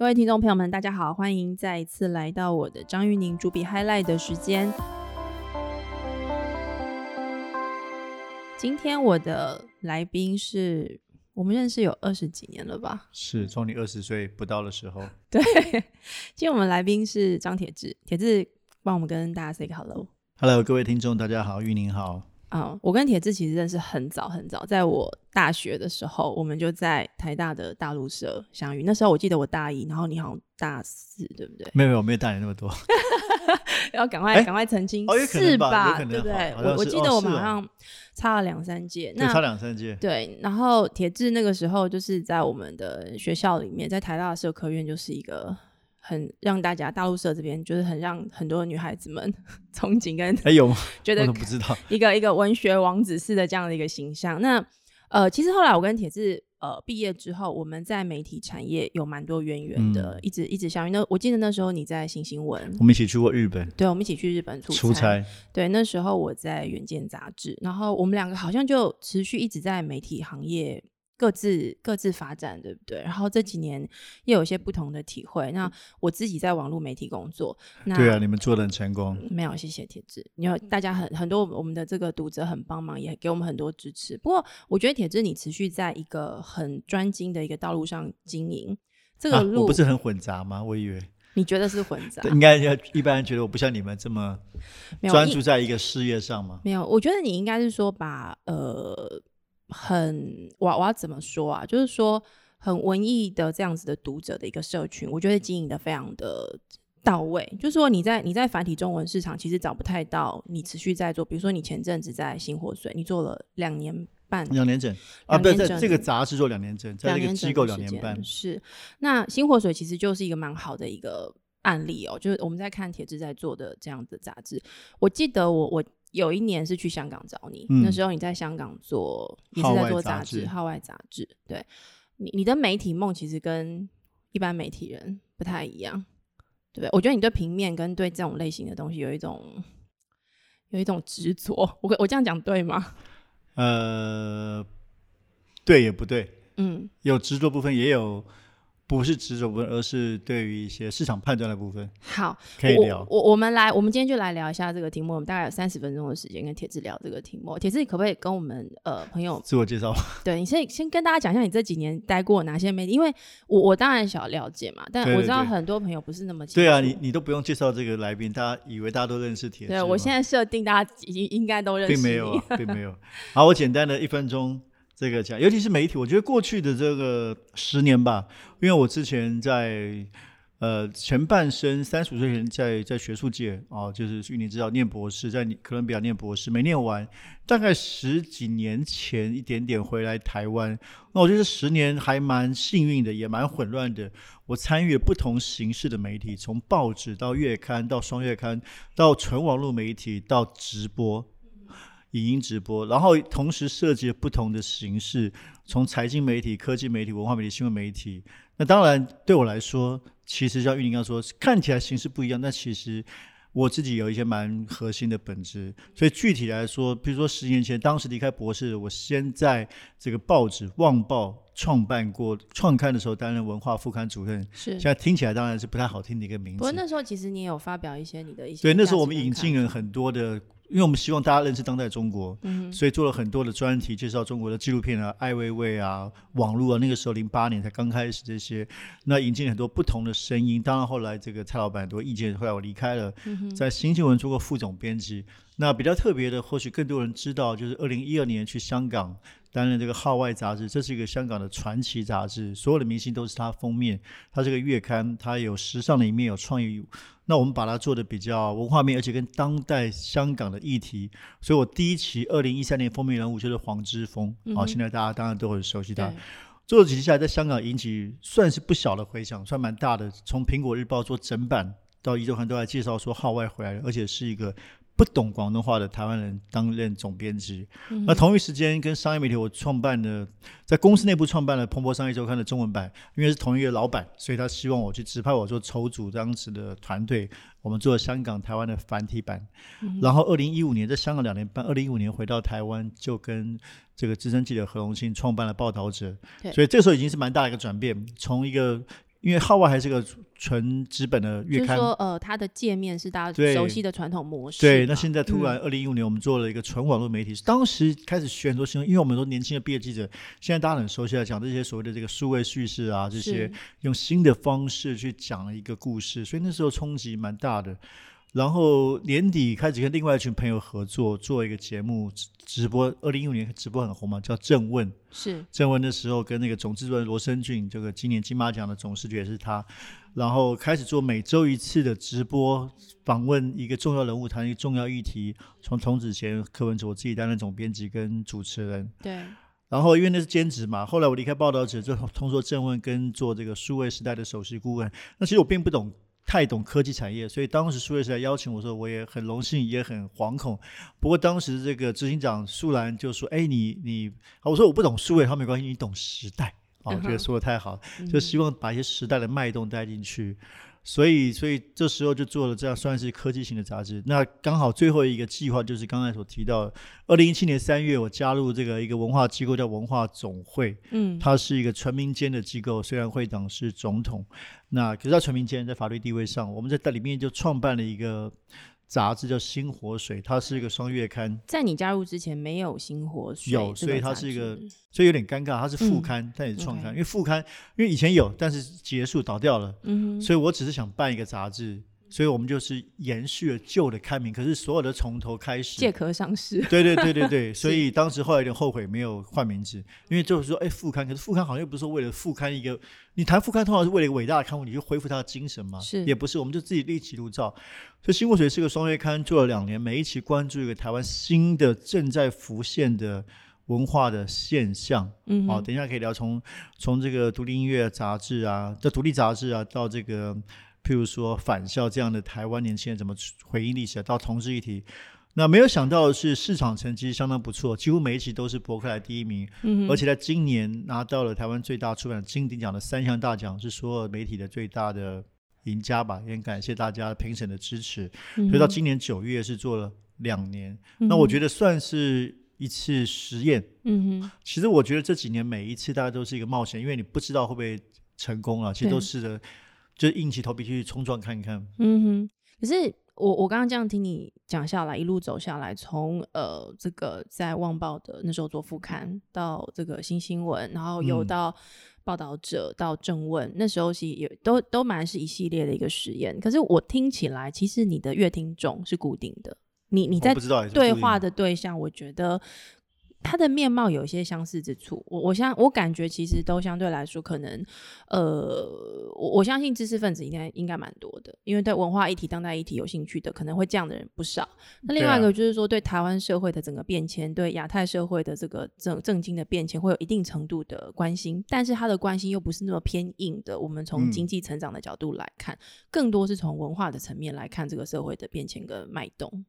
各位听众朋友们，大家好，欢迎再一次来到我的张玉宁主笔 highlight 的时间。今天我的来宾是我们认识有二十几年了吧？是从你二十岁不到的时候。对，今天我们来宾是张铁志，铁志帮我们跟大家 say 个 hello。Hello，各位听众，大家好，玉宁好。啊、我跟铁志其实认识很早很早，在我大学的时候，我们就在台大的大陆社相遇。那时候我记得我大一，然后你好像大四，对不对？没有没有，没有大你那么多。要赶快哎赶快澄清，是吧对不对？我我记得我们好像差了两三届。那，差两三届。对，然后铁志那个时候就是在我们的学校里面，在台大的社科院就是一个很让大家大陆社这边就是很让很多女孩子们憧憬跟哎有吗？觉得不知道。一个一个文学王子似的这样的一个形象。那呃，其实后来我跟铁志呃毕业之后，我们在媒体产业有蛮多渊源的，嗯一直一直相遇。那我记得那时候你在新新闻，我们一起去过日本对，我们一起去日本出出差，对，那时候我在《远见》杂志，然后我们两个好像就持续一直在媒体行业各自各自发展，对不对？然后这几年又有一些不同的体会。那我自己在网络媒体工作，那对啊，你们做的很成功。没有，谢谢铁志，因为大家很很多我们的这个读者很帮忙，也给我们很多支持。不过我觉得铁志你持续在一个很专精的一个道路上经营，这啊个，路、我不是很混杂吗？我以为你觉得是混杂？应该要一般人觉得我不像你们这么专注在一个事业上吗。没有，我觉得你应该是说把呃很我我要怎么说啊？就是说很文艺的这样子的读者的一个社群，我觉得经营的非常的到位。就是说你在你在繁体中文市场其实找不太到你持续在做，比如说你前阵子在新火水，你做了两年半。两年整啊，不是两年整在这个杂志做两年整，在两年这个机构两年半。是，那新火水其实就是一个蛮好的一个案例哦，就是我们在看铁志在做的这样的杂志。我记得我我有一年是去香港找你，那嗯时候你在香港做也是在做杂志，志号外杂志。对你你的媒体梦其实跟一般媒体人不太一样，对不对？我觉得你对平面跟对这种类型的东西有一种有一种执着。我我这样讲对吗？呃，对也不对，嗯，有执着部分，也有不是执着部分，而是对于一些市场判断的部分好，可以聊我。我我们来，我们今天就来聊一下这个题目。我们大概有三十分钟的时间跟铁志聊这个题目。铁志，你可不可以跟我们呃朋友，自我介绍，对你先先跟大家讲一下你这几年待过哪些媒体？因为我我当然想了解嘛，但我知道很多朋友不是那么。对啊，你你都不用介绍这个来宾，大家以为大家都认识铁志。对我现在设定大家已经应该都认识并。没有啊，并没有。好，我简单的一分钟这个讲，尤其是媒体，我觉得过去的这个十年吧，因为我之前在呃前半生三十五岁前在在学术界哦，就是玉你知道念博士，在哥伦比亚念博士，没念完，大概十几年前一点点回来台湾，那我觉得十年还蛮幸运的，也蛮混乱的。我参与了不同形式的媒体，从报纸到月刊，到双月刊，到纯网络媒体，到直播。影音直播，然后同时涉及了不同的形式，从财经媒体、科技媒体、文化媒体、新闻媒体。那当然对我来说，其实像玉林刚说，看起来形式不一样，但其实我自己有一些蛮核心的本质。所以具体来说，比如说十年前，当时离开博士，我先在这个报纸《旺报》创办过创刊的时候，担任文化副刊主任。是现。在听起来当然是不太好听的一个名字。不过那时候其实你也有发表一些你的一些对，那时候我们引进了很多的，因为我们希望大家认识当代中国，嗯所以做了很多的专题，介绍中国的纪录片啊、艾薇薇啊、网络啊。那个时候零八年才刚开始这些，那引进很多不同的声音。当然后来这个蔡老板很多意见，后来我离开了，嗯在新新闻做过副总编辑。那比较特别的，或许更多人知道，就是二零一二年去香港担任这个《号外》杂志，这是一个香港的传奇杂志，所有的明星都是它封面。它这个月刊，它有时尚的一面，有创意。那我们把它做的比较文化面，而且跟当代香港的议题。所以我第一期二零一三年封面人物就是黄之锋，好、现在大家当然都很熟悉他。做了几期下来，在香港引起算是不小的回响，算蛮大的。从苹果日报做整版到一周刊都在介绍说号外回来了，而且是一个不懂广东话的台湾人担任总编辑。那同一时间跟商业媒体，我创办的在公司内部创办了《彭博商业周刊》的中文版，因为是同一个老板，所以他希望我去指派我做筹组当时的团队。我们做了香港、台湾的繁体版，然后二零一五年在香港两年半，二零一五年回到台湾，就跟这个资深记者何荣庆创办了《报道者》，所以这时候已经是蛮大的一个转变，从一个因为号外还是个纯纸本的月刊，就是说，呃，它的界面是大家熟悉的传统模式嘛。对，那现在突然嗯二零一五年，我们做了一个纯网络媒体，当时开始学很多新闻，因为我们很多年轻的毕业记者，现在大家很熟悉的讲这些所谓的这个数位叙事啊，这些用新的方式去讲一个故事，所以那时候冲击蛮大的。然后年底开始跟另外一群朋友合作，做一个节目直直播。二零一五年直播很红嘛，叫《正问》。是正问的时候，跟那个总制作人罗生俊，这个今年金马奖的总视觉也是他，然后开始做每周一次的直播，访问一个重要人物，谈一个重要议题。从童子贤、柯文哲，我自己担任总编辑跟主持人。对，然后因为那是兼职嘛，后来我离开报道者，就通过正问跟做这个数位时代的首席顾问。那其实我并不懂。太懂科技产业，所以当时数位时代邀请我说，我也很荣幸，也很惶恐。不过当时这个执行长苏兰就说：“哎，你你，我说我不懂数位，他没关系，你懂时代。”啊，我觉得说的太好了，嗯就希望把一些时代的脉动带进去。所以，所以这时候就做了这样算是科技型的杂志。那刚好最后一个计划就是刚才所提到的，二零一七年三月，我加入这个一个文化机构叫文化总会，嗯，它是一个纯民间的机构，虽然会长是总统，那可是它纯民间，在法律地位上，我们在在里面就创办了一个杂志叫《新火水》，它是一个双月刊，在你加入之前没有新火水有所以它是一个所以有点尴尬，它是副嗯刊，但也是创刊。因为副刊因为以前有，但是结束倒掉了，嗯，所以我只是想办一个杂志，所以我们就是延续了旧的刊名，可是所有的从头开始，借壳上市，对对对对对，所以当时后来有点后悔没有换名字，因为就是说，哎，副刊，可是副刊好像又不是说为了副刊一个，你谈副刊通常是为了一个伟大的刊物，你就恢复它的精神嘛，是也不是，我们就自己立起炉灶。所以新墨水是个双月刊，做了两年，每一期关注一个台湾新的正在浮现的文化的现象。好、嗯好，等一下可以聊从从这个独立音乐杂志啊，这独立杂志啊，到这个譬如说返校这样的台湾年轻人怎么回应历史啊，到同志议题。那没有想到的是，市场成绩相当不错，几乎每一期都是博客来第一名，嗯，而且在今年拿到了台湾最大出版金鼎奖的三项大奖，是所有媒体的最大的赢家吧。也很感谢大家评审的支持。所所以到今年九月是做了两年，嗯那我觉得算是一次实验。嗯哼，其实我觉得这几年每一次大家都是一个冒险，因为你不知道会不会成功啊。其实都对试着就硬起头皮去冲撞看看。嗯哼，可是我我刚刚这样听你讲下来，一路走下来，从呃这个在《旺报》的那时候做副刊，到这个新新闻，然后又嗯到报道者，到正问，那时候是也都都蛮是一系列的一个实验。可是我听起来，其实你的乐听众是固定的，你你在对话的对象，我觉得。他的面貌有一些相似之处，我我相我感觉其实都相对来说可能，呃，我我相信知识分子应该应该蛮多的，因为对文化议题、当代议题有兴趣的，可能会这样的人不少。那另外一个就是说，对台湾社会的整个变迁，对亚太社会的这个政政经的变迁，会有一定程度的关心，但是他的关心又不是那么偏硬的。我们从嗯经济成长的角度来看，更多是从文化的层面来看这个社会的变迁跟脉动。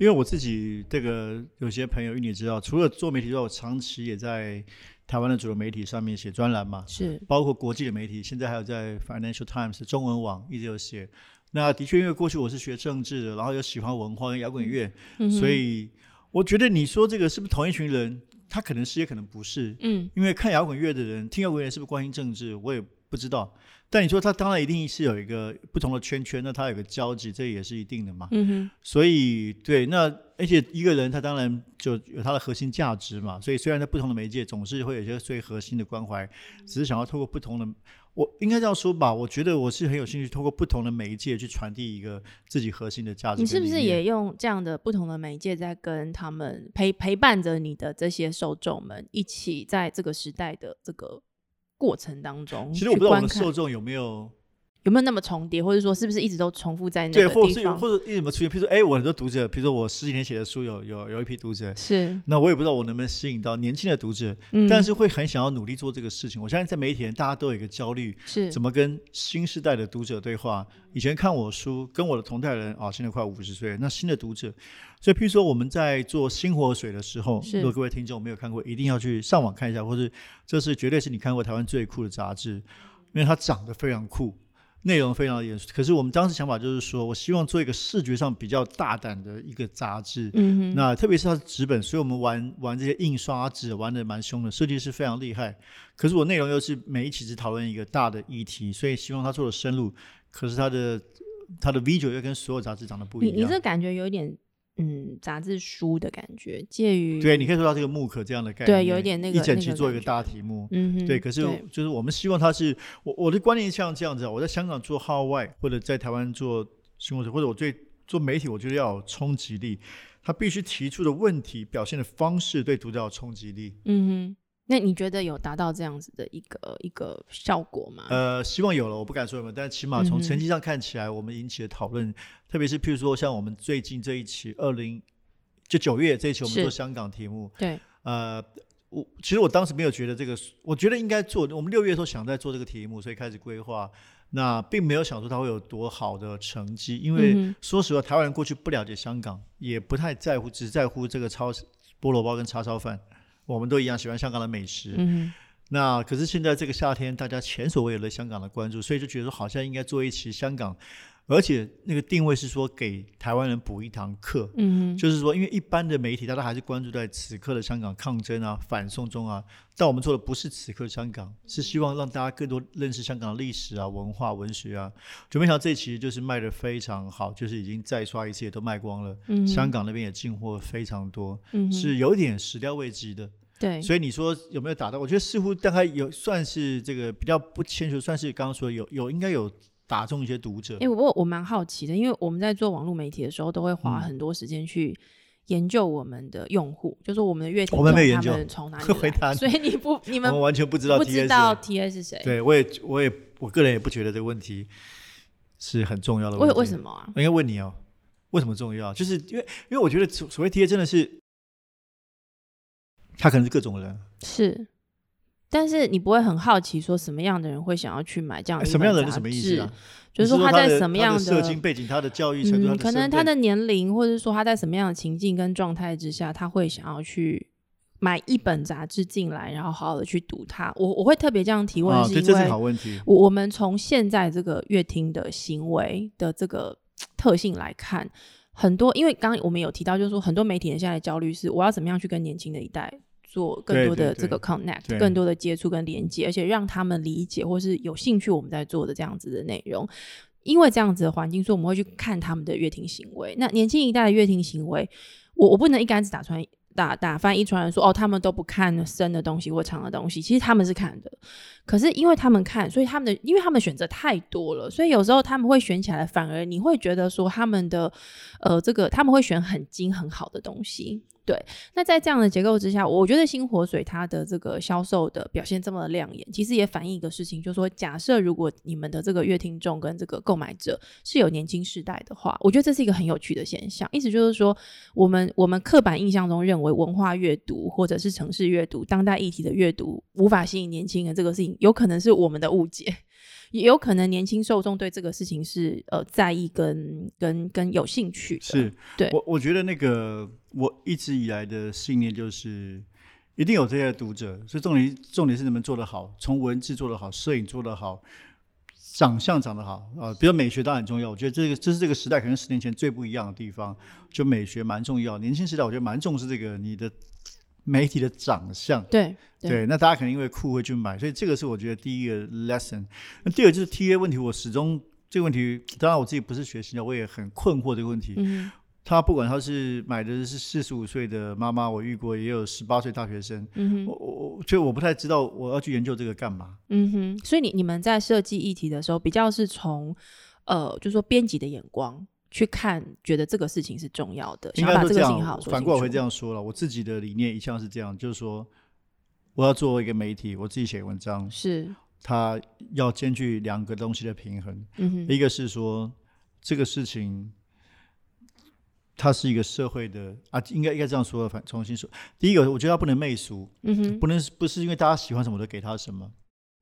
因为我自己这个有些朋友，因为你知道，除了做媒体之外，我长期也在台湾的主流媒体上面写专栏嘛，是，包括国际的媒体，现在还有在 Financial Times 中文网一直有写。那的确，因为过去我是学政治的，然后又喜欢文化跟摇滚乐，嗯所以我觉得你说这个是不是同一群人？他可能是，也可能不是。嗯因为看摇滚乐的人，听摇滚乐是不是关心政治，我也不知道。但你说他当然一定是有一个不同的圈圈，那他有个交集，这也是一定的嘛。嗯哼，所以对，那而且一个人他当然就有他的核心价值嘛。所以虽然在不同的媒介，总是会有一些最核心的关怀，只是想要透过不同的，我应该这样说吧。我觉得我是很有兴趣，透过不同的媒介去传递一个自己核心的价值。你是不是也？用这样的不同的媒介，在跟他们陪陪伴着你的这些受众们，一起在这个时代的这个过程当中，其实我不知道我们的受众有没有有没有那么重叠，或者说是不是一直都重复在那对，个或是有？或者一直有没出现？譬如说，哎，我很多读者，比如说我十几年写的书有有有一批读者，是，那我也不知道我能不能吸引到年轻的读者，嗯，但是会很想要努力做这个事情。我相信在媒体人大家都有一个焦虑，是怎么跟新时代的读者对话？以前看我书，跟我的同代人啊，现在快五十岁了，那新的读者，所以譬如说我们在做新活水的时候，如果各位听众没有看过，一定要去上网看一下，或是这是绝对是你看过台湾最酷的杂志，因为它长得非常酷。内容非常的严肃。可是我们当时想法就是说，我希望做一个视觉上比较大胆的一个杂志。嗯哼，那特别是它是纸本，所以我们玩玩这些印刷纸玩的蛮凶的，设计师非常厉害。可是我内容又是每一期只讨论一个大的议题，所以希望他做的深入。可是他的他的 video 又跟所有杂志长得不一样。你你这感觉有点嗯杂志书的感觉，介于对，你可以说到这个木刻这样的概念，对有一点那个一整期做一个大题目。嗯哼，对，可是就是我们希望它是我我的观念像这样子啊，我在香港做号外，或者在台湾做新闻者，或者我对做媒体，我觉得要有冲击力，他必须提出的问题表现的方式对读者有冲击力。嗯哼，那你觉得有达到这样子的一个一个效果吗？呃，希望有了，我不敢说有但起码从成绩上看起来，我们引起的讨论，特别是譬如说像我们最近这一期二零就九月这一期，我们做香港题目，对，呃，我其实我当时没有觉得这个，我觉得应该做。我们六月的时候想在做这个题目，所以开始规划。那并没有想说它会有多好的成绩，因为说实话，台湾人过去不了解香港，也不太在乎，只在乎这个超菠萝包跟叉烧饭。我们都一样喜欢香港的美食。嗯那可是现在这个夏天，大家前所未有的香港的关注，所以就觉得说好像应该做一期香港，而且那个定位是说给台湾人补一堂课。嗯哼，就是说，因为一般的媒体大家还是关注在此刻的香港抗争啊、反送中啊，但我们做的不是此刻香港，是希望让大家更多认识香港的历史啊、文化、文学啊。就没想到这一期就是卖的非常好，就是已经再刷一次也都卖光了。嗯香港那边也进货非常多，嗯是有点始料未及的。对，所以你说有没有打到？我觉得似乎大概有算是这个比较不谦虚，算是刚刚说有有应该有打中一些读者。哎、我我蛮好奇的，因为我们在做网络媒体的时候，都会花嗯很多时间去研究我们的用户，就是我们的阅听我们没有研究们从哪里 所以你不你们们完全不知道不知道 TA 是谁，对，我也我也我个人也不觉得这个问题是很重要的问为。为什么啊？我应该问你哦，为什么重要？就是因为因为我觉得所所谓 T A 真的是，他可能是各种人，是，但是你不会很好奇说什么样的人会想要去买这样的一哎什么样的本杂人是什么意思志啊？就是说他在什么样的社经背景、他的教育程度、嗯，可能他他的年龄，或者说他在什么样的情境跟状态之下，他会想要去买一本杂志进来，然后好好的去读它。我我会特别这样提问，是因为好问题。我我们从现在这个乐听的行为的这个特性来看，很多因为刚刚我们有提到，就是说很多媒体人现在的焦虑是，我要怎么样去跟年轻的一代做更多的这个 connect，对更多的接触跟连接，而且让他们理解或是有兴趣我们在做的这样子的内容。因为这样子的环境，所以我们会去看他们的乐听行为。那年轻一代的乐听行为，我我不能一竿子打穿打打翻一船人说哦，他们都不看深的东西或长的东西，其实他们是看的。可是因为他们看，所以他们的因为他们选择太多了，所以有时候他们会选起来，反而你会觉得说他们的呃这个他们会选很精很好的东西。对，那在这样的结构之下，我觉得新火水它的这个销售的表现这么亮眼，其实也反映一个事情，就是说，假设如果你们的这个乐听众跟这个购买者是有年轻世代的话，我觉得这是一个很有趣的现象。意思就是说，我们我们刻板印象中认为文化阅读或者是城市阅读、当代议题的阅读无法吸引年轻人，这个事情有可能是我们的误解。也有可能年轻受众对这个事情是呃在意跟跟跟有兴趣的，是对我我觉得那个我一直以来的信念就是，一定有这些读者，所以重点重点是你们做得好，从文字做得好，摄影做得好，长相长得好啊，比如美学当然很重要。我觉得这个这是这个时代可能十年前最不一样的地方，就美学蛮重要。年轻时代我觉得蛮重视这个你的媒体的长相。对对，那大家可能因为酷会去买，所以这个是我觉得第一个 lesson。那第二就是 TA 问题，我始终这个问题，当然我自己不是学习的，我也很困惑这个问题。嗯他不管他是买的是四十五岁的妈妈，我遇过也有十八岁大学生，嗯我我所以我不太知道我要去研究这个干嘛。嗯哼，所以你你们在设计议题的时候，比较是从呃，就是说编辑的眼光去看，觉得这个事情是重要的，应想要把这个信号，说反过来会这样说了。我自己的理念一向是这样，就是说我要作为一个媒体，我自己写文章，是，它要兼具两个东西的平衡。嗯哼，一个是说这个事情，它是一个社会的啊，应该应该这样说，反重新说。第一个，我觉得它不能媚俗，嗯哼不能不是因为大家喜欢什么我就给他什么。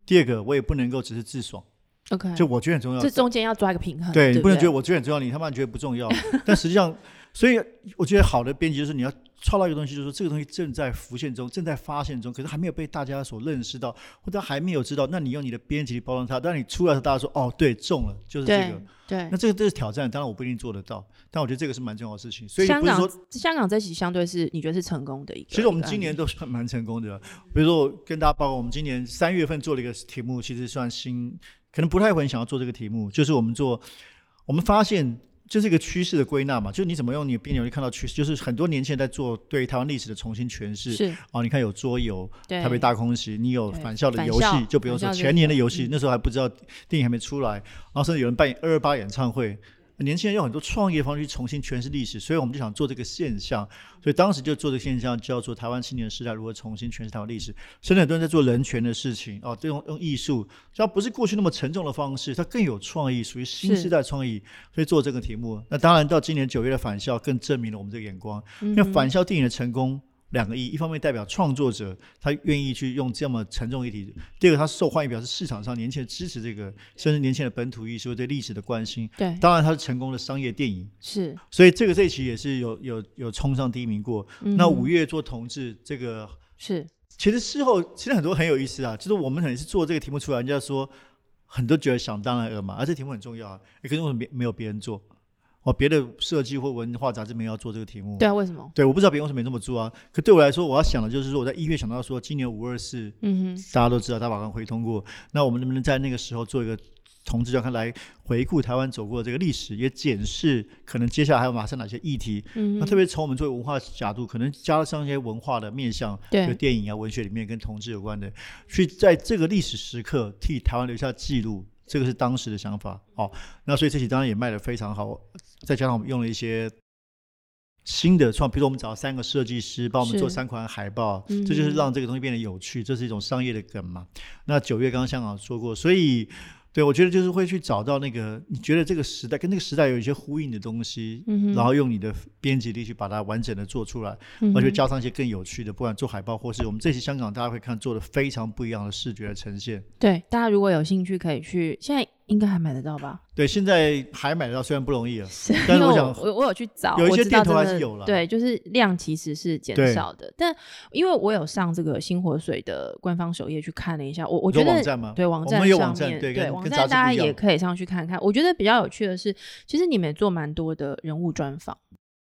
第二个，我也不能够只是自爽，，OK，就我觉得很重要这。中间要抓一个平衡，对你不能觉得我觉得很重要，你他妈觉得不重要。但实际上，所以我觉得好的编辑就是你要创造一个东西，就是说这个东西正在浮现中，正在发现中，可是还没有被大家所认识到，或者还没有知道。那你用你的编辑包装它，但你出来的时候，大家说哦，对，中了，就是这个。对，那这个这是挑战，当然我不一定做得到，但我觉得这个是蛮重要的事情。所以香港香港这期相对是你觉得是成功的一个。其实我们今年都算蛮成功的。比如说，我跟大家报告，我们今年三月份做了一个题目，其实算新，可能不太会想要做这个题目，就是我们做，我们发现。这是一个趋势的归纳嘛，就是你怎么用你的编辑去看到趋势，就是很多年轻人在做对台湾历史的重新诠释。是哦，你看有桌游，对台北大空袭，你有对返校的游戏，就不用说前年的游戏，那时候还不知道电影还没出来，然后甚至有人办二二八演唱会，年轻人有很多创业方式去重新诠释历史，所以我们就想做这个现象，所以当时就做这个现象叫做台湾青年时代如何重新诠释台湾历史，甚至很多人在做人权的事情哦，这种用艺术，它不是过去那么沉重的方式，它更有创意，属于新是时代创意，所以做这个题目。那当然到今年九月的返校更证明了我们这个眼光，因为返校电影的成功。两个意义，一方面代表创作者他愿意去用这么沉重议题；第二个，他受欢迎，表示市场上年轻人支持这个，甚至年轻人的本土艺术对历史的关心。对，当然，它是成功的商业电影，是。所以这个这一期也是有有有冲上第一名过。那嗯五月做同志，这个是其实事后其实很多很有意思啊，就是我们可能是做这个题目出来，人家说很多觉得想当然了嘛，而这题目很重要啊，诶可是为什么别没有别人做？哦，别的设计或文化杂志没有要做这个题目。对啊，为什么？对，我不知道别人为什么没这么做啊。可对我来说，我要想的就是说，我在一月想到说，今年五二四，嗯哼，大家都知道大法官会通过，那我们能不能在那个时候做一个同志周刊来回顾台湾走过的这个历史，也检视可能接下来还有马上哪些议题？嗯，那特别从我们作为文化角度，可能加上一些文化的面向，对就电影啊、文学里面跟同志有关的，去在这个历史时刻替台湾留下记录，这个是当时的想法。哦，那所以这期当然也卖的非常好，再加上我们用了一些。新的创，比如说我们找三个设计师帮我们做三款海报，嗯这就是让这个东西变得有趣，这是一种商业的梗嘛。那九月刚刚香港说过，所以对我觉得就是会去找到那个你觉得这个时代跟那个时代有一些呼应的东西，嗯然后用你的编辑力去把它完整的做出来，嗯而且加上一些更有趣的，不管做海报或是我们这期香港大家会看做的非常不一样的视觉的呈现。对，大家如果有兴趣，可以去，现在应该还买得到吧？对，现在还买得到，虽然不容易啊，是因为但是我想我我有去找，有一些店头还是有了对，就是量其实是减少的，但因为我有上这个星火水的官方首页去看了一下，我我觉得网站吗对网站上面网站对跟网站大家也可以上去看看。我觉得比较有趣的是，其实你们也做蛮多的人物专访。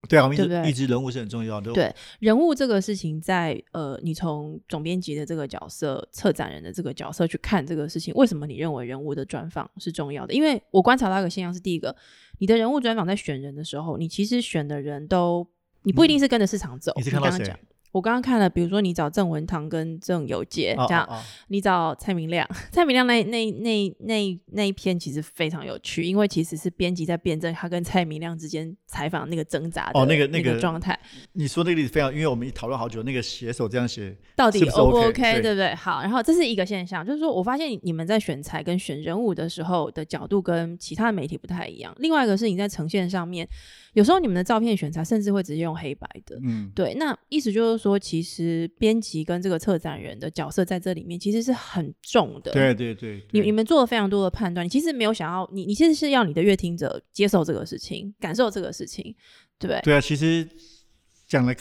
对啊，我们一直对不对一直人物是很重要的。对人物这个事情在，呃，你从总编辑的这个角色、策展人的这个角色去看这个事情，为什么你认为人物的专访是重要的？因为我观察到一个现象是，第一个，你的人物专访在选人的时候，你其实选的人都，你不一定是跟着市场走。你是看到谁刚刚讲，我刚刚看了，比如说你找郑文堂跟郑有杰这样，你找蔡明亮，蔡明亮那那那那那一篇其实非常有趣，因为其实是编辑在辩证他跟蔡明亮之间采访那个挣扎的哦那个那那个状态。你说那个例子非常，因为我们讨论好久，那个写手这样写，到底 O 不 OK？OK，对不对？好，然后这是一个现象，就是说我发现你们在选材跟选人物的时候的角度跟其他的媒体不太一样。另外一个是你在呈现上面，有时候你们的照片选材甚至会直接用黑白的。嗯，对，那意思就是说，其实编辑跟这个策展人的角色在这里面其实是很重的。对对对，对你你们做了非常多的判断，你其实没有想要你，你其实是要你的乐听者接受这个事情，感受这个事情，对不对？对啊，其实讲的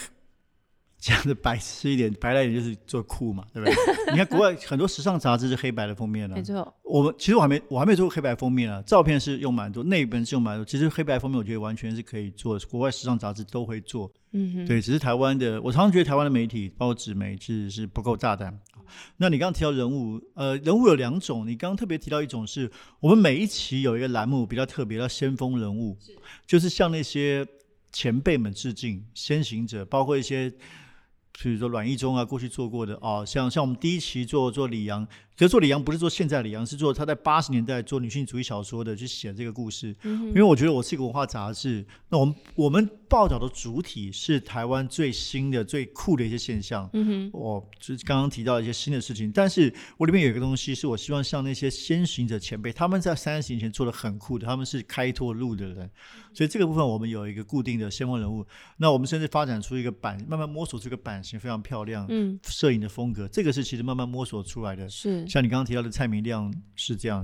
讲的白痴一点，白来一点就是做酷嘛，对不对？你看国外很多时尚杂志是黑白的封面了、没错，我们其实我还没我还没做过黑白封面啊，照片是用蛮多，内本是用蛮多。其实黑白封面我觉得完全是可以做，国外时尚杂志都会做。嗯哼，对，只是台湾的，我常常觉得台湾的媒体，包括纸媒，是是不够大胆。那你刚刚提到人物，呃，人物有两种，你刚刚特别提到一种是我们每一期有一个栏目比较特别，叫先锋人物，就是向那些前辈们致敬，先行者，包括一些。比如说阮义忠啊，过去做过的啊，像像我们第一期做做李阳，可是做李阳不是做现在李阳，是做他在八十年代做女性主义小说的，去写这个故事。嗯因为我觉得我是一个文化杂志，那我们我们报道的主体是台湾最新的、最酷的一些现象。嗯哼，我就是刚刚提到一些新的事情，但是我里面有一个东西，是我希望像那些先行者前辈，他们在三十年前做的很酷的，他们是开拓路的人，所以这个部分我们有一个固定的先锋人物。那我们甚至发展出一个版，慢慢摸索出一个版型非常漂亮，嗯，摄影的风格，这个是其实慢慢摸索出来的。是，像你刚刚提到的蔡明亮是这样。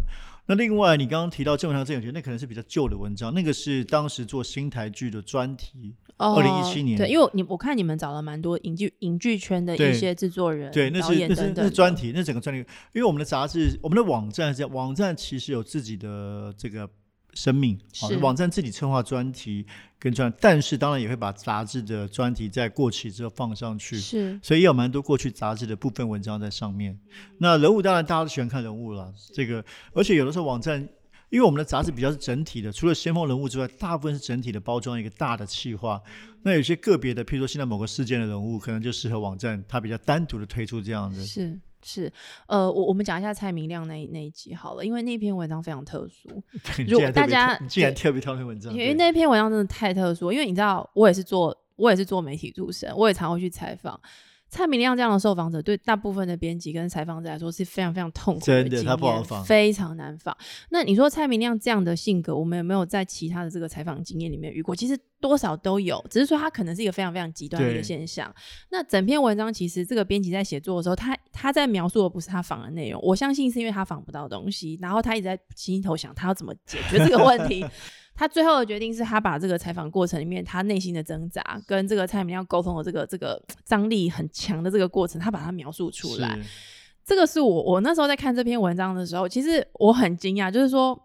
那另外，你刚刚提到郑文堂郑有杰，那可能是比较旧的文章，那个是当时做新台剧的专题。二零一七年对，因为你我看你们找了蛮多影剧影剧圈的一些制作人、对，那导是那是那是专题，那整个专题，因为我们的杂志，我们的网站是这样，网站其实有自己的这个生命，好是网站自己策划专题跟专，但是当然也会把杂志的专题在过期之后放上去，是所以也有蛮多过去杂志的部分文章在上面。那人物当然大家都喜欢看人物了，这个而且有的时候网站。因为我们的杂志比较是整体的，除了先锋人物之外，大部分是整体的包装一个大的企划。那有些个别的，譬如说现在某个事件的人物，可能就适合网站，它比较单独的推出这样的。是是，呃，我我们讲一下蔡明亮那一那一集好了，因为那篇文章非常特殊，你如竟然特别大家挑你竟然对特别挑那篇文章，因为那篇文章真的太特殊，因为你知道，我也是做我也是做媒体出身，我也常会去采访。蔡明亮这样的受访者，对大部分的编辑跟采访者来说是非常非常痛苦的经验，他不好访非常难访。那你说蔡明亮这样的性格，我们有没有在其他的这个采访经验里面遇过？其实多少都有，只是说他可能是一个非常非常极端的一个现象。那整篇文章其实这个编辑在写作的时候，他他在描述的不是他访的内容，我相信是因为他访不到东西，然后他一直在心头想他要怎么解决这个问题。他最后的决定是他把这个采访过程里面他内心的挣扎跟这个蔡明亮沟通的这个这个张力很强的这个过程，他把它描述出来。这个是我我那时候在看这篇文章的时候，其实我很惊讶，就是说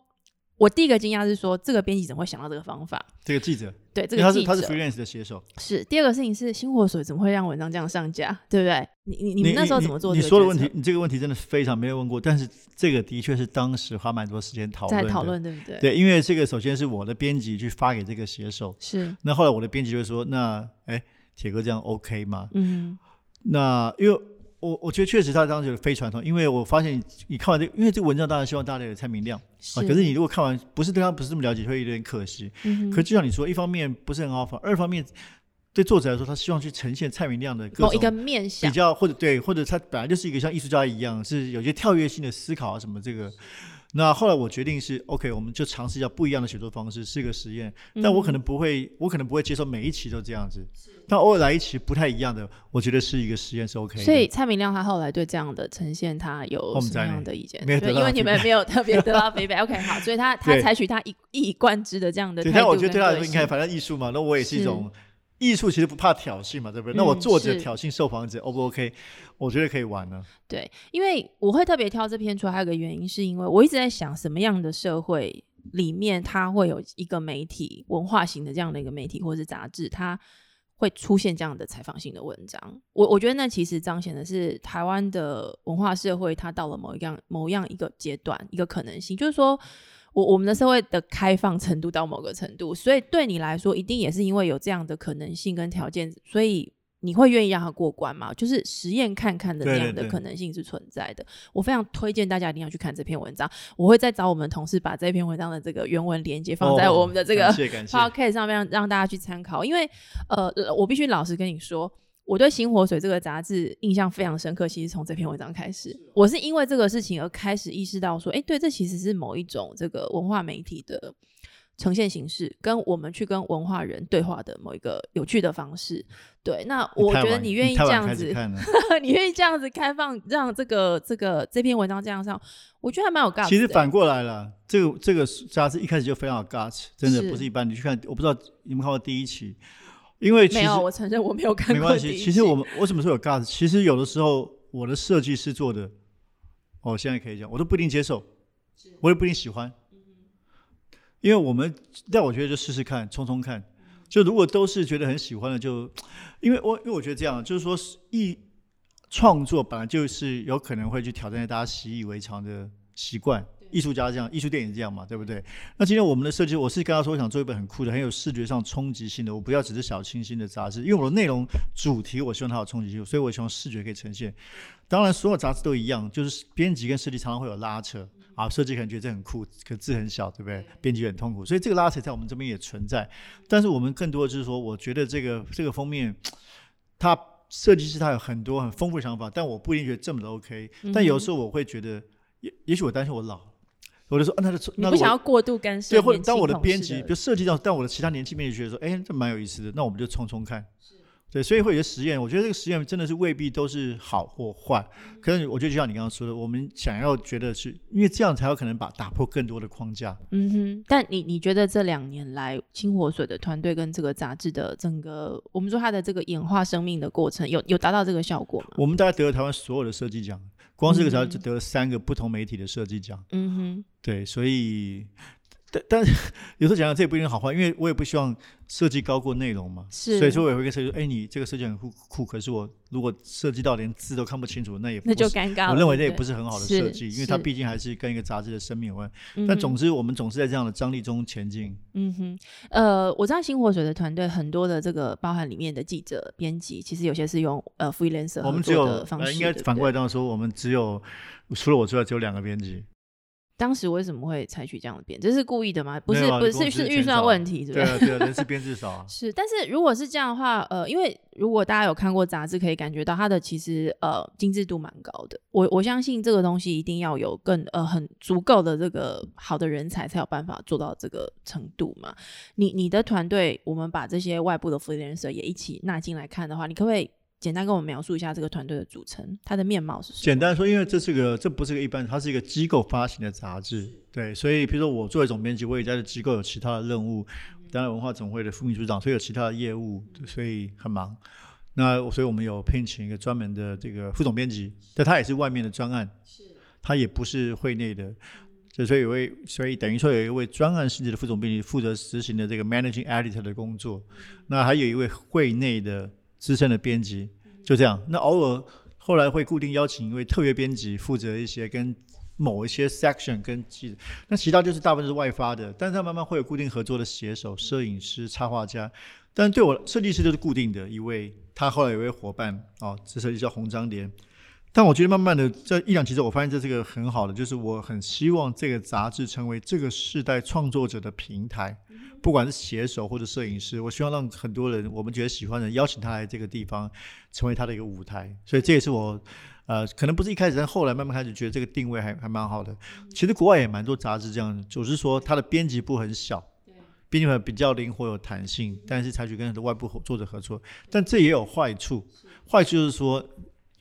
我第一个惊讶是说这个编辑怎么会想到这个方法？这个记者，对，这因为他是他是个记者 freelance 的写手。是第二个事情是星火水怎么会让文章这样上架，对不对？你你你们那时候怎么做你说的问题，你这个问题真的非常没有问过，但是这个的确是当时花蛮多时间讨论。在讨论，对不对？对，因为这个首先是我的编辑去发给这个写手，是，那后来我的编辑就会说，那哎，铁哥这样 OK 吗？嗯，那因为我我觉得确实他当时非传统，因为我发现你你看完这个，因为这个文章当然希望大家有蔡明亮是。啊，可是你如果看完不是对他不是这么了解，会有点可惜。嗯哼可就像你说，一方面不是很好反，二方面对作者来说，他希望去呈现蔡明亮的各某一个面向，较，或者对，或者他本来就是一个像艺术家一样，是有些跳跃性的思考啊什么这个。那后来我决定是 OK，我们就尝试一下不一样的写作方式，是一个实验。但我可能不会，我可能不会接受每一期都这样子，但偶尔来一期不太一样的，我觉得是一个实验是 OK 的。所以蔡明亮他后来对这样的呈现，他有什么样的意见？因为你们没有特别得到 feedback。OK，好，所以他他对采取他一一以贯之的这样的态对，度跟但我觉得对他来个说，应该反正艺术嘛，那我也是一是种艺术，其实不怕挑衅嘛，对不对？那嗯我作者挑衅受访者，O 不 OK？我觉得可以玩呢。对，因为我会特别挑这篇出来，还有个原因是因为我一直在想，什么样的社会里面它会有一个媒体文化型的这样的一个媒体或者是杂志，它会出现这样的采访性的文章。我我觉得那其实彰显的是台湾的文化社会，它到了某一样某样一个阶段，一个可能性，就是说。我我们的社会的开放程度到某个程度，所以对你来说，一定也是因为有这样的可能性跟条件，所以你会愿意让他过关吗？就是实验看看的这样的可能性是存在的。我非常推荐大家一定要去看这篇文章，我会再找我们同事把这篇文章的这个原文连接放在哦我们的这个 podcast 上面，让让大家去参考。因为呃，我必须老实跟你说。我对《新火水》这个杂志印象非常深刻，其实从这篇文章开始，我是因为这个事情而开始意识到说，哎，对，这其实是某一种这个文化媒体的呈现形式，跟我们去跟文化人对话的某一个有趣的方式。对，那我觉得你愿意这样子。你愿意这样子开放，让这个这个这篇文章这样上，我觉得还蛮有 guts 的。其实反过来了，这个这个杂志一开始就非常有 guts，真的不是一般。你去看，我不知道你们看过第一期，因为其实没有，我承认我没有看没关系。其实我们为什么说有 guts？其实有的时候我的设计师做的，哦，现在可以讲，我都不一定接受，我也不一定喜欢，嗯因为我们，但我觉得就试试看，冲冲看。就如果都是觉得很喜欢的，就因为我因为我觉得这样，就是说艺创作本来就是有可能会去挑战大家习以为常的习惯。艺术家这样，艺术电影这样嘛，对不对？那今天我们的设计，我是跟他说，我想做一本很酷的、很有视觉上冲击性的，我不要只是小清新的杂志，因为我的内容主题，我希望它有冲击性，所以我希望视觉可以呈现。当然，所有杂志都一样，就是编辑跟设计常常会有拉扯啊，设计可能觉得这很酷，可字很小，对不对？编辑很痛苦，所以这个拉扯在我们这边也存在。但是我们更多的就是说，我觉得这个这个封面，它设计师他有很多很丰富的想法，但我不一定觉得这么的 OK。但有时候我会觉得，也也许我担心我老，我就说，啊、那就那不想要过度干涉对，或者当我的编辑，比如设计到，但我的其他年轻编辑觉得说，哎，这蛮有意思的，那我们就冲冲看。对，所以会有些实验，我觉得这个实验真的是未必都是好或坏。可是我觉得就像你刚刚说的，我们想要觉得是因为这样才有可能把打破更多的框架。嗯哼，但你你觉得这两年来清活水的团队跟这个杂志的整个，我们说它的这个演化生命的过程，有有达到这个效果吗？我们大概得了台湾所有的设计奖，光这个杂志就得了三个不同媒体的设计奖。嗯哼，对，所以。但 但是有时候讲讲这也不一定好坏，因为我也不希望设计高过内容嘛。是，所以说我也会跟设计说：“哎，你这个设计很酷酷，可是我如果设计到连字都看不清楚，那也那就尴尬。我认为这也不是很好的设计，因为它毕竟还是跟一个杂志的生命有关。但总之，我们总是在这样的张力中前进。嗯哼，呃，我知道新火水的团队很多的这个包含里面的记者、编辑，其实有些是用呃 freelancer 我们只有应该反过来这样说，我们只有除了我之外，只有两个编辑。当时为什么会采取这样的编？这是故意的吗？不是，不是，是预算问题，是对啊，对啊，人事编制少啊。是，但是如果是这样的话，呃，因为如果大家有看过杂志，可以感觉到它的其实呃精致度蛮高的。我我相信这个东西一定要有更呃很足够的这个好的人才，才有办法做到这个程度嘛。你你的团队，我们把这些外部的 freelancer 也一起纳进来看的话，你可不可以？简单跟我们描述一下这个团队的组成，它的面貌是什么？简单说，因为这是个，这不是个一般，它是一个机构发行的杂志，对，所以比如说我作为总编辑，我也在这机构有其他的任务，当然文化总会的副秘书长，所以有其他的业务，所以很忙。那所以我们有聘请一个专门的这个副总编辑，但他也是外面的专案，是，他也不是会内的，就所以有位，所以等于说有一位专案性质的副总编辑负责执行的这个 managing editor 的工作，那还有一位会内的。资深的编辑就这样，那偶尔后来会固定邀请一位特约编辑负责一些跟某一些 section 跟记者，那其他就是大部分是外发的，但是他慢慢会有固定合作的写手、摄影师、插画家，但对我设计师就是固定的一位，他后来有位伙伴哦，这设计叫洪章莲。但我觉得慢慢的这一两期之后，我发现这是个很好的，就是我很希望这个杂志成为这个世代创作者的平台，不管是写手或者摄影师，我希望让很多人我们觉得喜欢的人邀请他来这个地方，成为他的一个舞台。所以这也是我呃，可能不是一开始，但后来慢慢开始觉得这个定位还还蛮好的。其实国外也蛮多杂志这样，就是说它的编辑部很小，编辑部比较灵活有弹性，但是采取跟很多外部作者合作，但这也有坏处，坏处就是说。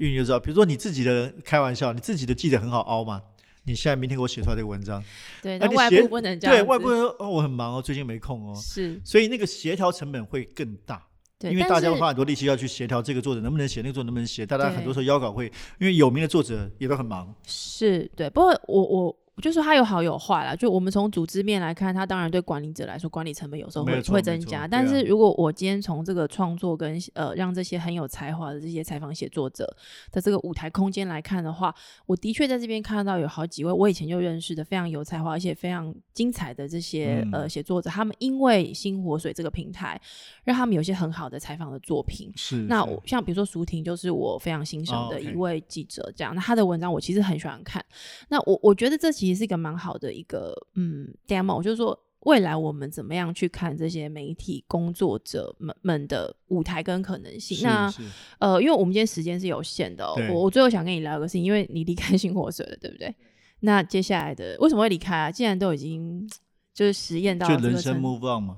因为你就知道，比如说你自己的开玩笑，你自己的记者很好凹嘛。你现在明天给我写出来这个文章，对，那外部不能这样。对外部人哦，我很忙哦，最近没空哦。是，所以那个协调成本会更大。对，因为大家花很多力气要去协调这个作者能不能写，那个作者能不能写。大家很多时候邀稿会，因为有名的作者也都很忙。是对，不过我我。就说它有好有坏啦。就我们从组织面来看，它当然对管理者来说，管理成本有时候会会增加。但是如果我今天从这个创作跟呃让这些很有才华的这些采访写作者的这个舞台空间来看的话，我的确在这边看到有好几位我以前就认识的非常有才华而且非常精彩的这些呃写作者，他们因为新火水这个平台，让他们有些很好的采访的作品。是那我像比如说苏婷，就是我非常欣赏的一位记者，这样那他的文章我其实很喜欢看。那我我觉得这其实。是一个蛮好的一个嗯 demo，就是说未来我们怎么样去看这些媒体工作者们们的舞台跟可能性。那呃，因为我们今天时间是有限的，我我最后想跟你聊一个事情，因为你离开 新火水了，对不对？那接下来的为什么会离开啊？既然都已经就是实验到就人生 move on 嘛，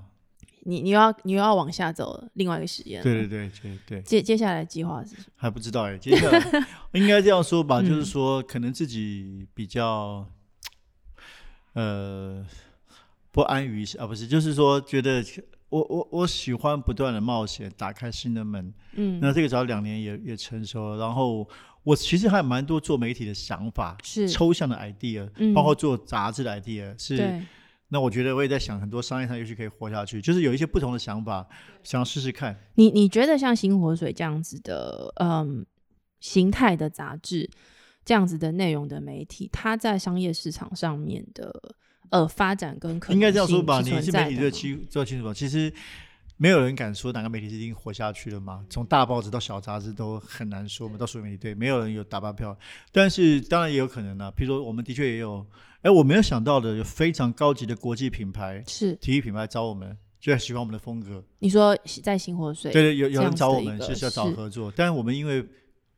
你你又要你又要往下走了另外一个实验？对对对对对。接接下来计划是还不知道哎，接下来 应该这样说吧，就是说可能自己比较。呃，不安于啊，不是，就是说，觉得我我我喜欢不断的冒险，打开新的门。嗯，那这个只要两年也也成熟了。然后我其实还有蛮多做媒体的想法，是抽象的 idea，包括做杂志的 idea。是，那我觉得我也在想，很多商业上也许可以活下去，就是有一些不同的想法，想要试试看。你你觉得像新活水这样子的，嗯，形态的杂志？这样子的内容的媒体，它在商业市场上面的呃发展跟可能应该这样说吧？你是媒体最清最清楚吧？其实没有人敢说哪个媒体是已经活下去了嘛。从大报纸到小杂志都很难说嘛。到所有媒体对，没有人有打发票。但是当然也有可能啊，譬如说我们的确也有，哎，我没有想到的有非常高级的国际品牌是体育品牌找我们，就喜欢我们的风格。你说在新火水，对对，有有人找我们是要找合作，但是我们因为。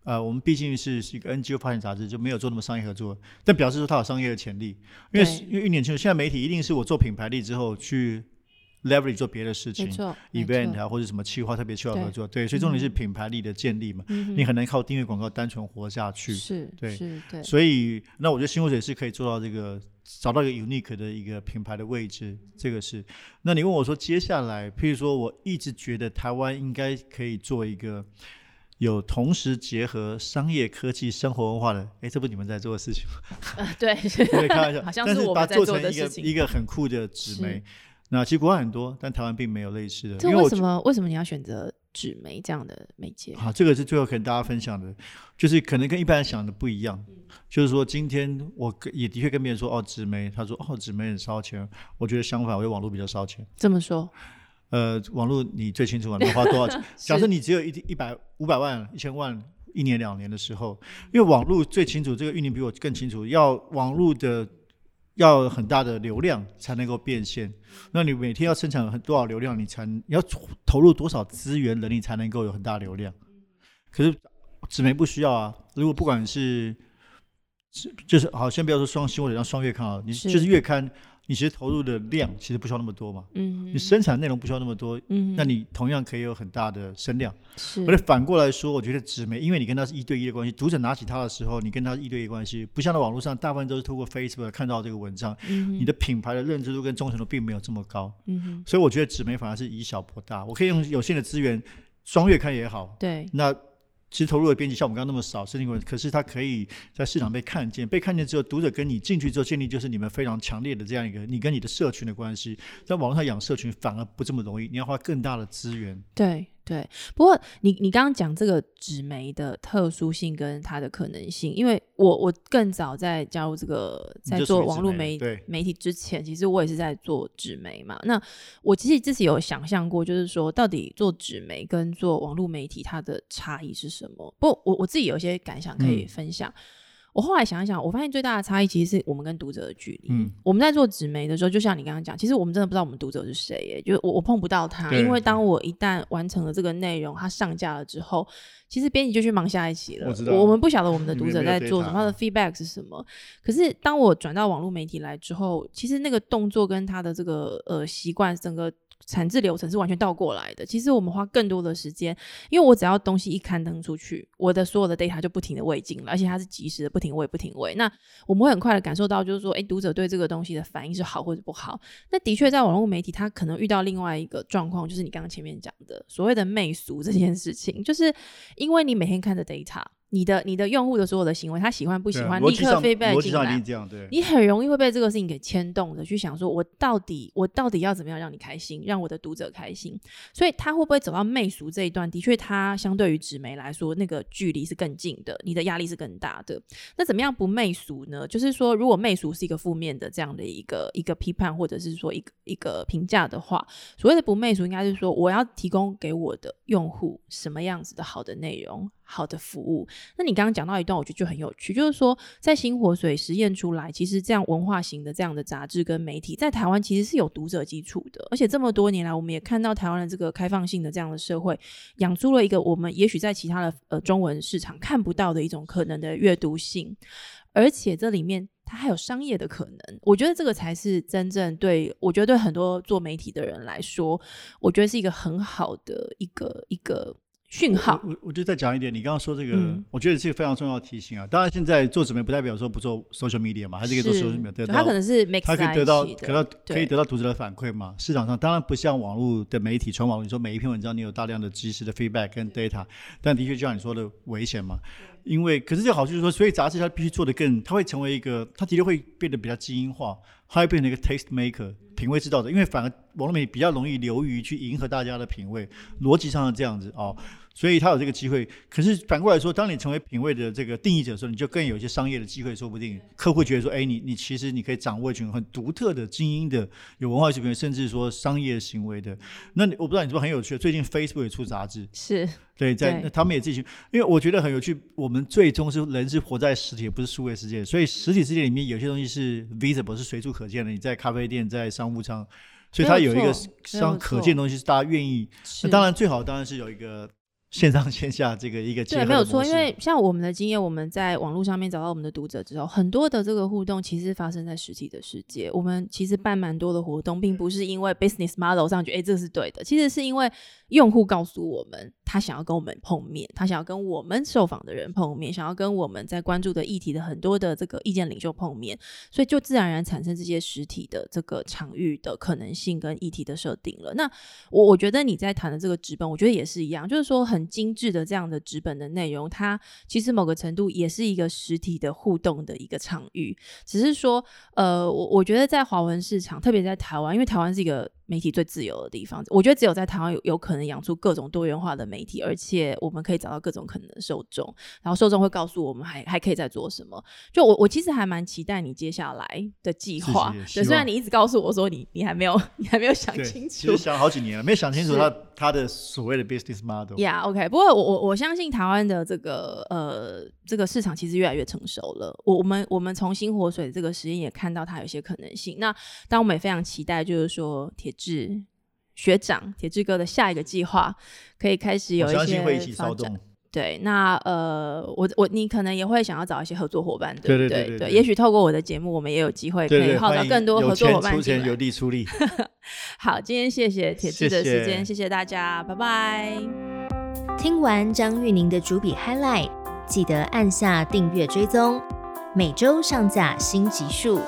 呃，我们毕竟是是一个 NGO 发行杂志，就没有做那么商业合作，但表示说它有商业的潜力。因为因为一年前，现在媒体一定是我做品牌力之后去 leverage 做别的事情，event 啊或者什么企划特别需要合作，对，所以重点是品牌力的建立嘛，嗯你很难靠订阅广告单纯活下去，是对是对，所以那我觉得新火水是可以做到这个。找到一个 unique 的一个品牌的位置，这个是。那你问我说，接下来，譬如说，我一直觉得台湾应该可以做一个有同时结合商业科技、生活文化的，哎，这不是你们在做的事情吗？呃对，对，开玩笑，好像但是我们在把它做成一个做的事情。一个很酷的纸媒。那其实国外很多，但台湾并没有类似的。这因为为什么为什么你要选择纸媒这样的媒介？好，这个是最后跟大家分享的，就是可能跟一般人想的不一样。就是说，今天我也的确跟别人说，哦，纸媒，他说，哦，纸媒很烧钱。我觉得相反，我觉得网络比较烧钱。这么说，呃，网络你最清楚嘛，能花多少钱？假设你只有一一百、五百万、一千万，一年两年的时候，因为网络最清楚，这个运营比我更清楚，要网络的要很大的流量才能够变现。那你每天要生产很多少流量，你才你要投入多少资源人力才能够有很大流量？可是纸媒不需要啊。如果不管是是就是好，先不要说双星或者像双月刊啊，你就是月刊，你其实投入的量其实不需要那么多嘛。嗯你生产内容不需要那么多，嗯，那你同样可以有很大的声量。是而且反过来说，我觉得纸媒，因为你跟他是一对一的关系，读者拿起它的时候，你跟他是一对一的关系，不像在网络上，大部分都是透过 Facebook 看到这个文章，嗯你的品牌的认知度跟忠诚度并没有这么高，嗯哼所以我觉得纸媒反而是以小博大。我可以用有限的资源，双月刊也好，对那其实投入的编辑像我们刚刚那么少，是因为可是它可以在市场被看见，被看见之后，读者跟你进去之后建立就是你们非常强烈的这样一个你跟你的社群的关系，在网络上养社群反而不这么容易，你要花更大的资源。对对，不过你你刚刚讲这个纸媒的特殊性跟它的可能性，因为我我更早在加入这个在做网络媒媒体之前，其实我也是在做纸媒嘛。那我其实自己有想象过，就是说到底做纸媒跟做网络媒体它的差异是什么？不过我我自己有一些感想可以嗯分享。我后来想一想，我发现最大的差异其实是我们跟读者的距离。嗯，我们在做纸媒的时候，就像你刚刚讲，其实我们真的不知道我们读者是谁耶，就是我我碰不到他，因为当我一旦完成了这个内容，它上架了之后，其实编辑就去忙下一期了。我知道我们不晓得我们的读者在做什么，他的 feedback 是什么。可是当我转到网络媒体来之后，其实那个动作跟他的这个呃习惯，整个产制流程是完全倒过来的。其实我们花更多的时间，因为我只要东西一刊登出去，我的所有的 data 就不停的喂进了，而且它是及时的，不停喂，不停喂。那我们会很快的感受到，就是说，哎，读者对这个东西的反应是好或者不好。那的确，在网络媒体，它可能遇到另外一个状况，就是你刚刚前面讲的所谓的媚俗这件事情，就是因为你每天看的 data，你的你的用户的所有的行为，他喜欢不喜欢，立刻对啊逻辑上 feedback 进来。你很容易会被这个事情给牵动的，去想说，我到底我到底要怎么样让你开心，让我的读者开心？所以他会不会走到媚俗这一段？的确，他相对于纸媒来说，那个距离是更近的，你的压力是更大的。那怎么样不媚俗呢？就是说，如果媚俗是一个负面的这样的一个一个批判，或者是说一个一个评价的话，所谓的不媚俗，应该是说我要提供给我的用户什么样子的好的内容、好的服务。那你刚刚讲到一段，我觉得就很有趣，就是说在新活水实验出来，其实这样文化型的这样的杂志跟媒体，在台湾其实是有读者基础的，而且这么多年来，我们也看到台湾的这个开放性的这样的社会，养出了一个我们也许在其他的呃中文市场看不到的一种可能的阅读性，而且这里面。它还有商业的可能，我觉得这个才是真正对我觉得对很多做媒体的人来说，我觉得是一个很好的一个一个讯号。我我我就再讲一点，你刚刚说这个，嗯我觉得是一个非常重要的提醒啊。当然，现在做纸媒不代表说不做 social media 嘛，还是可以做 social media，得就到它可能是他可以得到可到可以得到读者的反馈嘛？市场上当然不像网络的媒体传网络，你说每一篇文章你有大量的及时的 feedback 跟 data，但的确就像你说的危险嘛。因为可是这个好处就是说，所以杂志它必须做得更，它会成为一个，它的确会变得比较精英化，它会变成一个 taste maker 品味制造者。因为反而网络媒体比较容易流于去迎合大家的品味，逻辑上是这样子哦。所以他有这个机会，可是反过来说，当你成为品味的这个定义者的时候，你就更有一些商业的机会，说不定客户觉得说，哎，你你其实你可以掌握一群很独特的精英的有文化水平，甚至说商业行为的。那你我不知道你说很有趣，最近 Facebook 也出杂志，是对，在对他们也自己，因为我觉得很有趣。我们最终是人是活在实体，不是数位世界，所以实体世界里面有些东西是 visible，是随处可见的。你在咖啡店，在商务舱，所以它有一个没有错没有商可见的东西是大家愿意。那当然最好当然是有一个线上线下这个一个对，没有错，因为像我们的经验，我们在网络上面找到我们的读者之后，很多的这个互动其实发生在实体的世界。我们其实办蛮多的活动，并不是因为 business model 上觉得哎、诶这是对的，其实是因为用户告诉我们他想要跟我们碰面，他想要跟我们受访的人碰面，想要跟我们在关注的议题的很多的这个意见领袖碰面，所以就自然而然产生这些实体的这个场域的可能性跟议题的设定了。那我我觉得你在谈的这个直本，我觉得也是一样，就是说很精致的这样的纸本的内容，它其实某个程度也是一个实体的互动的一个场域，只是说，呃，我我觉得在华文市场，特别在台湾，因为台湾是一个媒体最自由的地方，我觉得只有在台湾有有可能养出各种多元化的媒体，而且我们可以找到各种可能的受众，然后受众会告诉我们还还可以再做什么。就我我其实还蛮期待你接下来的计划，对，虽然你一直告诉我说你你还没有 你还没有想，清楚其实，想好几年了，没有想清楚他他的所谓的 business model。Yeah，OK，不过我我我相信台湾的这个呃这个市场其实越来越成熟了。我我们我们从新火水这个实验也看到它有些可能性。那当我们也非常期待，就是说铁志学长铁志哥的下一个计划可以开始有一些发展。骚动。对，那呃，我我你可能也会想要找一些合作伙伴，对不对对对对对也许透过我的节目，我们也有机会可对对，以号召更多合作伙伴进来出钱，有。力出力。好，今天谢谢铁志的谢时间，谢谢谢大家，拜拜。听完张玉宁的主笔 highlight，记得按下订阅追踪，每周上架新集数。